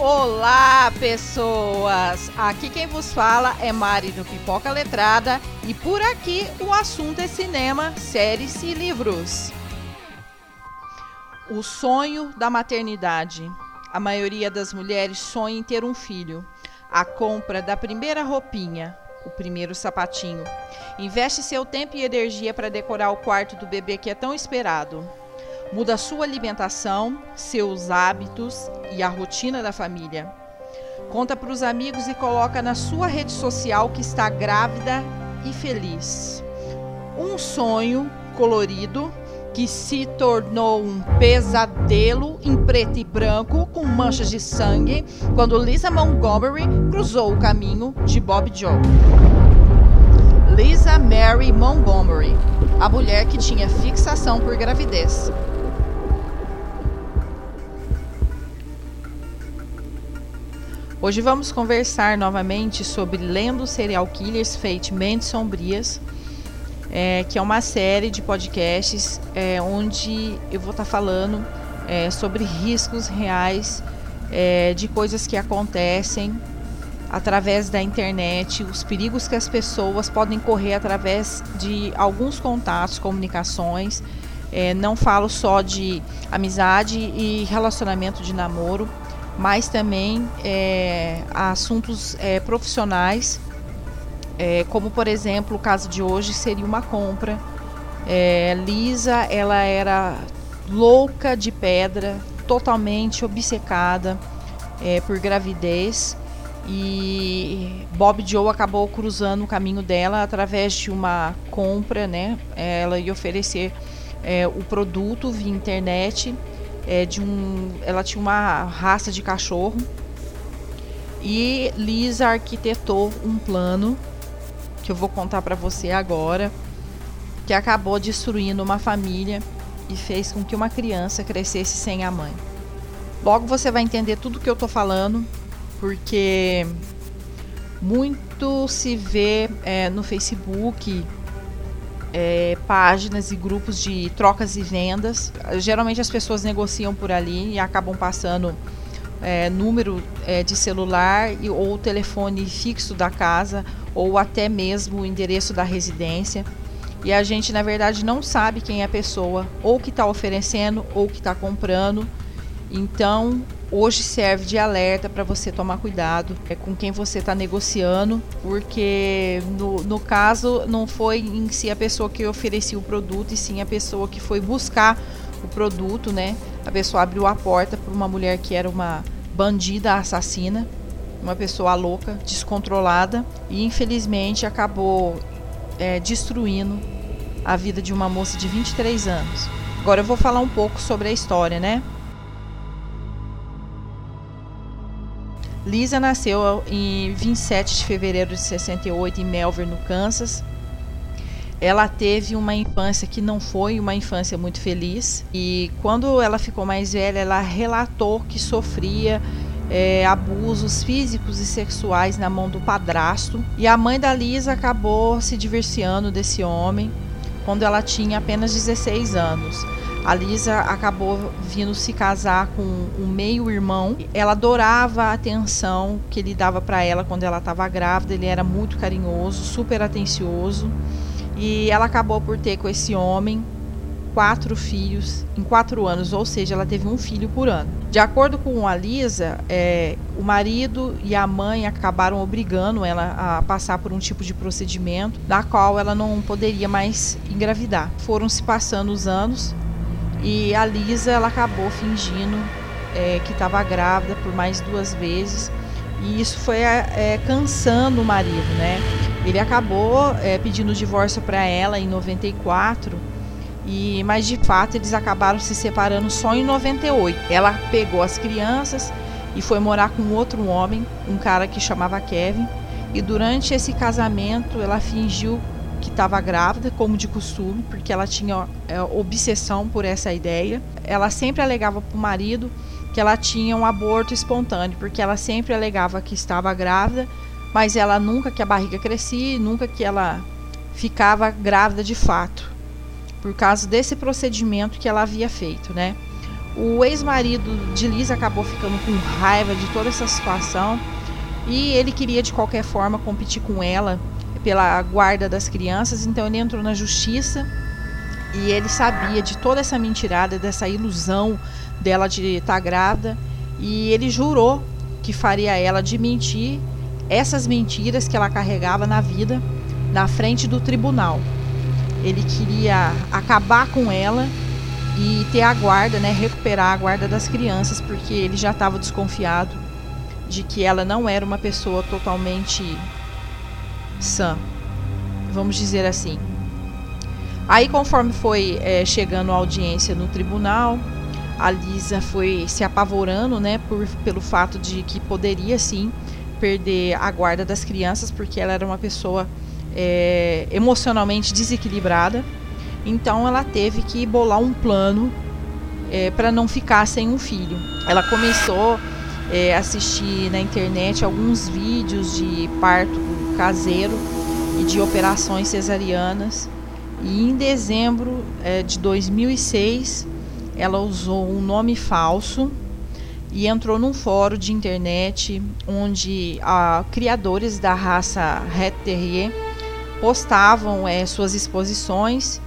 Olá, pessoas! Aqui quem vos fala é Mari do Pipoca Letrada e por aqui o assunto é cinema, séries e livros. O sonho da maternidade. A maioria das mulheres sonha em ter um filho. A compra da primeira roupinha, o primeiro sapatinho. Investe seu tempo e energia para decorar o quarto do bebê que é tão esperado. Muda sua alimentação, seus hábitos e a rotina da família. Conta para os amigos e coloca na sua rede social que está grávida e feliz. Um sonho colorido que se tornou um pesadelo em preto e branco com manchas de sangue quando Lisa Montgomery cruzou o caminho de Bob Joe. Lisa Mary Montgomery, a mulher que tinha fixação por gravidez. Hoje vamos conversar novamente sobre Lendo Serial Killers Fate Mentes Sombrias, é, que é uma série de podcasts é, onde eu vou estar tá falando é, sobre riscos reais é, de coisas que acontecem através da internet, os perigos que as pessoas podem correr através de alguns contatos, comunicações. É, não falo só de amizade e relacionamento de namoro mas também é, assuntos é, profissionais, é, como por exemplo o caso de hoje seria uma compra. É, Lisa, ela era louca de pedra, totalmente obcecada é, por gravidez e Bob Joe acabou cruzando o caminho dela através de uma compra, né? Ela ia oferecer é, o produto via internet é, de um. Ela tinha uma raça de cachorro. E Lisa arquitetou um plano que eu vou contar para você agora, que acabou destruindo uma família e fez com que uma criança crescesse sem a mãe. Logo você vai entender tudo que eu tô falando, porque muito se vê é, no Facebook é, páginas e grupos de trocas e vendas. Geralmente as pessoas negociam por ali e acabam passando é, número é, de celular e, ou telefone fixo da casa ou até mesmo o endereço da residência. E a gente, na verdade, não sabe quem é a pessoa, ou que está oferecendo, ou que está comprando. Então, hoje serve de alerta para você tomar cuidado é, com quem você está negociando, porque no, no caso não foi em si a pessoa que oferecia o produto, e sim a pessoa que foi buscar o produto, né? A pessoa abriu a porta para uma mulher que era uma bandida assassina, uma pessoa louca, descontrolada, e infelizmente acabou é, destruindo a vida de uma moça de 23 anos. Agora eu vou falar um pouco sobre a história, né? Lisa nasceu em 27 de fevereiro de 68 em Melbourne, no Kansas. Ela teve uma infância que não foi uma infância muito feliz e quando ela ficou mais velha, ela relatou que sofria é, abusos físicos e sexuais na mão do padrasto. E a mãe da Lisa acabou se divorciando desse homem quando ela tinha apenas 16 anos. A Lisa acabou vindo se casar com um meio-irmão. Ela adorava a atenção que ele dava para ela quando ela estava grávida. Ele era muito carinhoso, super atencioso. E ela acabou por ter com esse homem quatro filhos em quatro anos, ou seja, ela teve um filho por ano. De acordo com a Lisa, é, o marido e a mãe acabaram obrigando ela a passar por um tipo de procedimento da qual ela não poderia mais engravidar. Foram se passando os anos e a Lisa ela acabou fingindo é, que estava grávida por mais duas vezes. E isso foi é, cansando o marido, né? Ele acabou é, pedindo divórcio para ela em 94, e mas de fato eles acabaram se separando só em 98. Ela pegou as crianças e foi morar com outro homem, um cara que chamava Kevin. E durante esse casamento ela fingiu que estava grávida, como de costume, porque ela tinha é, obsessão por essa ideia. Ela sempre alegava para o marido que ela tinha um aborto espontâneo, porque ela sempre alegava que estava grávida, mas ela nunca que a barriga crescia, nunca que ela ficava grávida de fato, por causa desse procedimento que ela havia feito, né? O ex-marido de Liz acabou ficando com raiva de toda essa situação e ele queria de qualquer forma competir com ela pela guarda das crianças, então ele entrou na justiça e ele sabia de toda essa mentirada, dessa ilusão dela de estar tá grávida, e ele jurou que faria ela de mentir essas mentiras que ela carregava na vida na frente do tribunal. Ele queria acabar com ela e ter a guarda, né, recuperar a guarda das crianças, porque ele já estava desconfiado de que ela não era uma pessoa totalmente sã, vamos dizer assim. Aí, conforme foi é, chegando a audiência no tribunal, a Lisa foi se apavorando, né, por, pelo fato de que poderia sim perder a guarda das crianças, porque ela era uma pessoa é, emocionalmente desequilibrada. Então, ela teve que bolar um plano é, para não ficar sem um filho. Ela começou é, a assistir na internet alguns vídeos de parto caseiro e de operações cesarianas e em dezembro é, de 2006, ela usou um nome falso e entrou num fórum de internet onde a, criadores da raça Red Terrier postavam é, suas exposições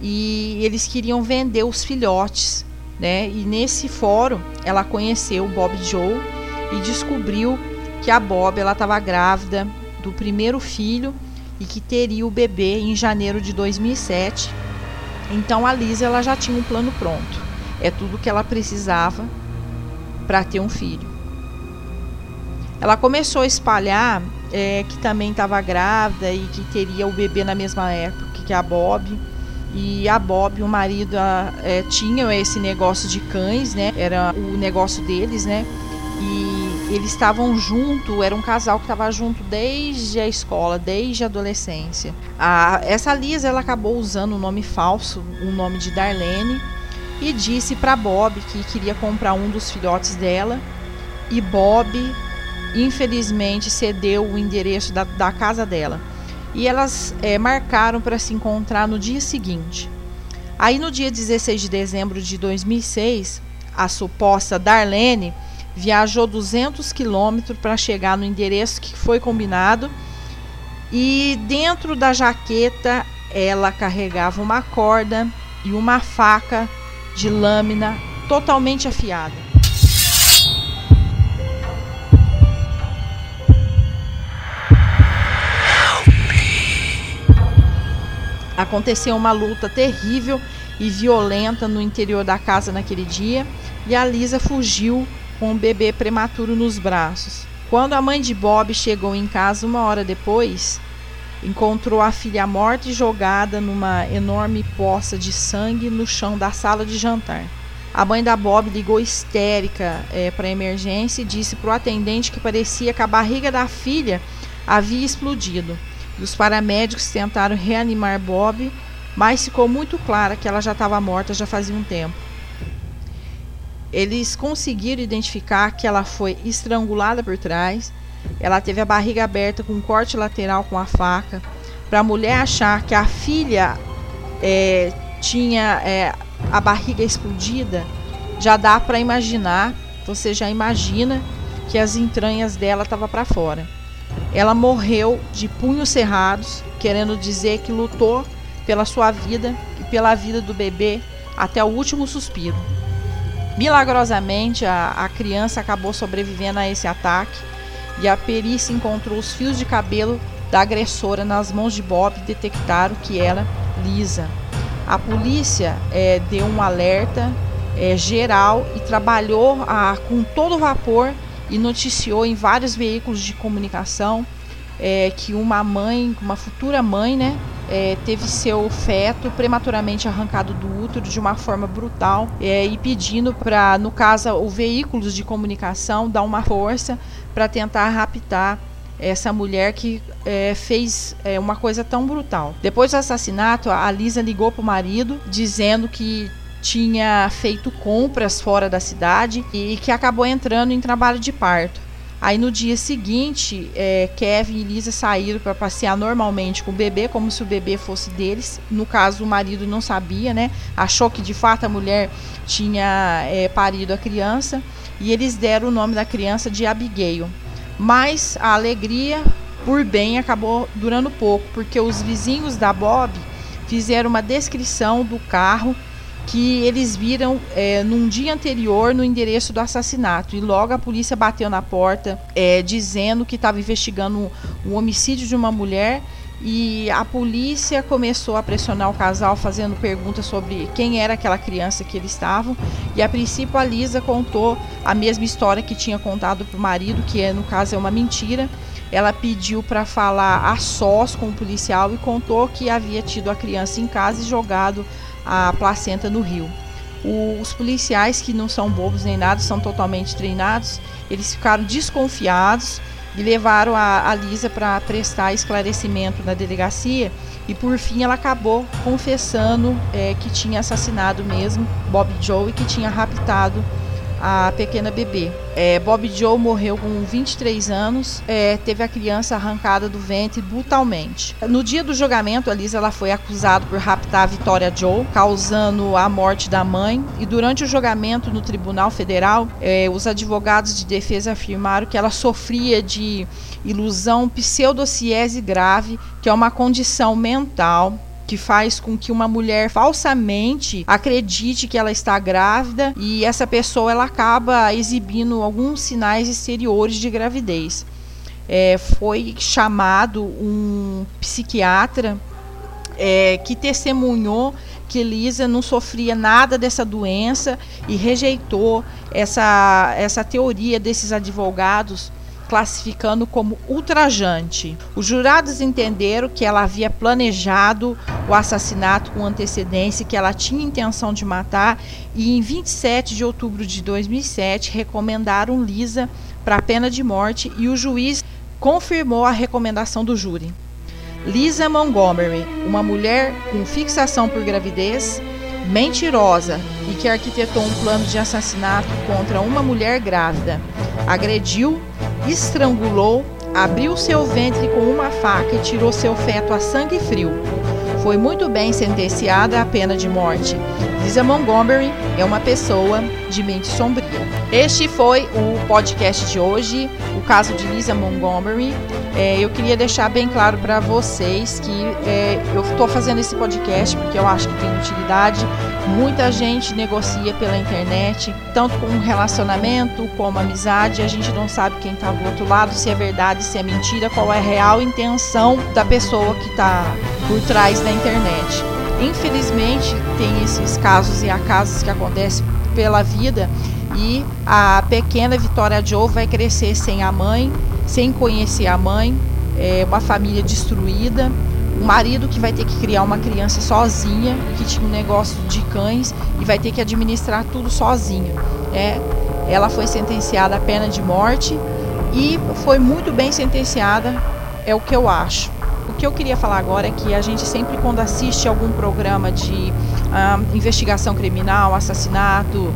e eles queriam vender os filhotes, né? E nesse fórum ela conheceu o Bob Joe e descobriu que a Bob ela estava grávida do primeiro filho e que teria o bebê em janeiro de 2007. Então a Lisa ela já tinha um plano pronto. É tudo que ela precisava para ter um filho. Ela começou a espalhar é, que também estava grávida e que teria o bebê na mesma época que a Bob. E a Bob, o marido, a, é, tinha esse negócio de cães, né? Era o negócio deles, né? E eles estavam junto, era um casal que estava junto desde a escola, desde a adolescência. A, essa Lisa ela acabou usando um nome falso, o um nome de Darlene, e disse para Bob que queria comprar um dos filhotes dela. E Bob, infelizmente, cedeu o endereço da, da casa dela. E elas é, marcaram para se encontrar no dia seguinte. Aí, no dia 16 de dezembro de 2006, a suposta Darlene viajou 200 quilômetros para chegar no endereço que foi combinado e dentro da jaqueta ela carregava uma corda e uma faca de lâmina totalmente afiada. Aconteceu uma luta terrível e violenta no interior da casa naquele dia e a Lisa fugiu com o bebê prematuro nos braços. Quando a mãe de Bob chegou em casa uma hora depois, encontrou a filha morta e jogada numa enorme poça de sangue no chão da sala de jantar. A mãe da Bob ligou histérica é, para a emergência e disse para o atendente que parecia que a barriga da filha havia explodido. Os paramédicos tentaram reanimar Bob, mas ficou muito clara que ela já estava morta já fazia um tempo. Eles conseguiram identificar que ela foi estrangulada por trás. Ela teve a barriga aberta com um corte lateral com a faca. Para a mulher achar que a filha é, tinha é, a barriga explodida, já dá para imaginar. Você já imagina que as entranhas dela estavam para fora. Ela morreu de punhos cerrados, querendo dizer que lutou pela sua vida e pela vida do bebê até o último suspiro. Milagrosamente, a, a criança acabou sobrevivendo a esse ataque e a perícia encontrou os fios de cabelo da agressora nas mãos de Bob e detectaram que era lisa. A polícia é, deu um alerta é, geral e trabalhou a, com todo vapor e noticiou em vários veículos de comunicação é, que uma mãe, uma futura mãe, né, é, teve seu feto prematuramente arrancado do útero de uma forma brutal é, e pedindo para, no caso, o veículos de comunicação dar uma força para tentar raptar essa mulher que é, fez é, uma coisa tão brutal. Depois do assassinato, a Lisa ligou para o marido dizendo que tinha feito compras fora da cidade e que acabou entrando em trabalho de parto. Aí no dia seguinte, é, Kevin e Lisa saíram para passear normalmente com o bebê, como se o bebê fosse deles. No caso, o marido não sabia, né? Achou que de fato a mulher tinha é, parido a criança e eles deram o nome da criança de Abigail. Mas a alegria por bem acabou durando pouco, porque os vizinhos da Bob fizeram uma descrição do carro que eles viram é, num dia anterior no endereço do assassinato. E logo a polícia bateu na porta é, dizendo que estava investigando o homicídio de uma mulher. E a polícia começou a pressionar o casal, fazendo perguntas sobre quem era aquela criança que eles estavam. E a princípio a Lisa contou a mesma história que tinha contado para o marido, que é, no caso é uma mentira. Ela pediu para falar a sós com o policial e contou que havia tido a criança em casa e jogado a placenta no rio. os policiais, que não são bobos nem nada, são totalmente treinados, eles ficaram desconfiados e levaram a, a Lisa para prestar esclarecimento na delegacia. E por fim ela acabou confessando é, que tinha assassinado mesmo Bob Joe e que tinha raptado a pequena bebê. É, Bob Joe morreu com 23 anos, é, teve a criança arrancada do ventre brutalmente. No dia do julgamento, a Lisa ela foi acusada por raptar a Vitória Joe, causando a morte da mãe. E durante o julgamento no Tribunal Federal, é, os advogados de defesa afirmaram que ela sofria de ilusão pseudociese grave, que é uma condição mental que faz com que uma mulher falsamente acredite que ela está grávida e essa pessoa ela acaba exibindo alguns sinais exteriores de gravidez. É, foi chamado um psiquiatra é, que testemunhou que Elisa não sofria nada dessa doença e rejeitou essa, essa teoria desses advogados classificando como ultrajante. Os jurados entenderam que ela havia planejado o assassinato com antecedência, que ela tinha intenção de matar, e em 27 de outubro de 2007 recomendaram Lisa para a pena de morte e o juiz confirmou a recomendação do júri. Lisa Montgomery, uma mulher com fixação por gravidez, mentirosa e que arquitetou um plano de assassinato contra uma mulher grávida, agrediu estrangulou, abriu seu ventre com uma faca e tirou seu feto a sangue frio. Foi muito bem sentenciada à pena de morte. Lisa Montgomery é uma pessoa de mente sombria. Este foi o podcast de hoje, o caso de Lisa Montgomery. É, eu queria deixar bem claro para vocês que é, eu estou fazendo esse podcast porque eu acho que tem utilidade. Muita gente negocia pela internet, tanto com relacionamento como amizade. A gente não sabe quem está do outro lado, se é verdade, se é mentira, qual é a real intenção da pessoa que está por trás da internet. Infelizmente, tem esses casos e acasos que acontecem pela vida e a pequena Vitória Joe vai crescer sem a mãe, sem conhecer a mãe, é uma família destruída, um marido que vai ter que criar uma criança sozinha, que tinha um negócio de cães e vai ter que administrar tudo sozinha. É, ela foi sentenciada à pena de morte e foi muito bem sentenciada, é o que eu acho. Que eu queria falar agora é que a gente sempre quando assiste algum programa de ah, investigação criminal, assassinato,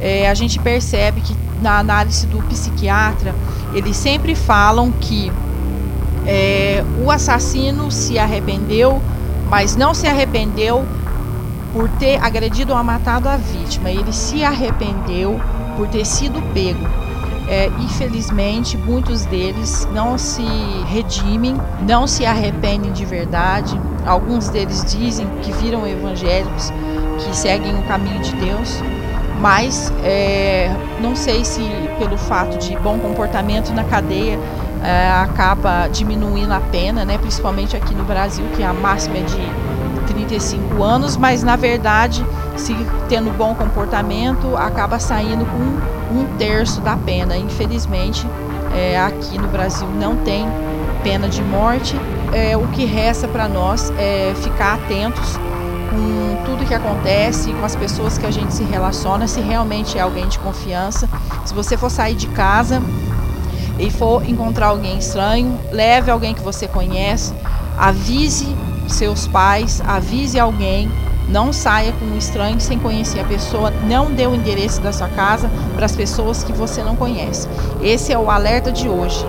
é, a gente percebe que na análise do psiquiatra eles sempre falam que é, o assassino se arrependeu, mas não se arrependeu por ter agredido ou matado a vítima. Ele se arrependeu por ter sido pego. É, infelizmente, muitos deles não se redimem, não se arrependem de verdade. Alguns deles dizem que viram evangélicos, que seguem o caminho de Deus, mas é, não sei se pelo fato de bom comportamento na cadeia é, acaba diminuindo a pena, né? principalmente aqui no Brasil, que a máxima é de 35 anos, mas na verdade, se tendo bom comportamento, acaba saindo com um terço da pena. Infelizmente, é, aqui no Brasil não tem pena de morte. É, o que resta para nós é ficar atentos com tudo que acontece, com as pessoas que a gente se relaciona, se realmente é alguém de confiança. Se você for sair de casa e for encontrar alguém estranho, leve alguém que você conhece, avise seus pais, avise alguém Não saia com um estranho sem conhecer a pessoa. Não dê o endereço da sua casa para as pessoas que você não conhece. Esse é o alerta de hoje.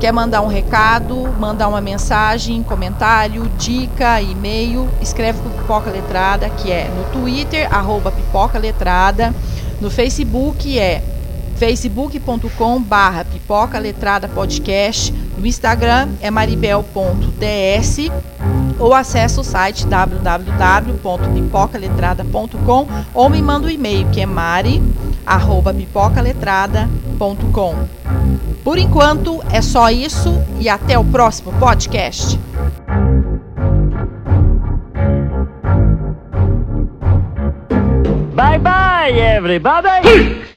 Quer mandar um recado, mandar uma mensagem, comentário, dica, e-mail, escreve para Pipoca Letrada, que é no Twitter, arroba Pipoca Letrada, no Facebook é facebook.com barra pipoca letrada podcast, no Instagram é maribel.ds ou acesse o site www.pipocaletrada.com ou me manda um e-mail que é mari@pipocaletrada.com. Por enquanto é só isso e até o próximo podcast. Bye bye everybody.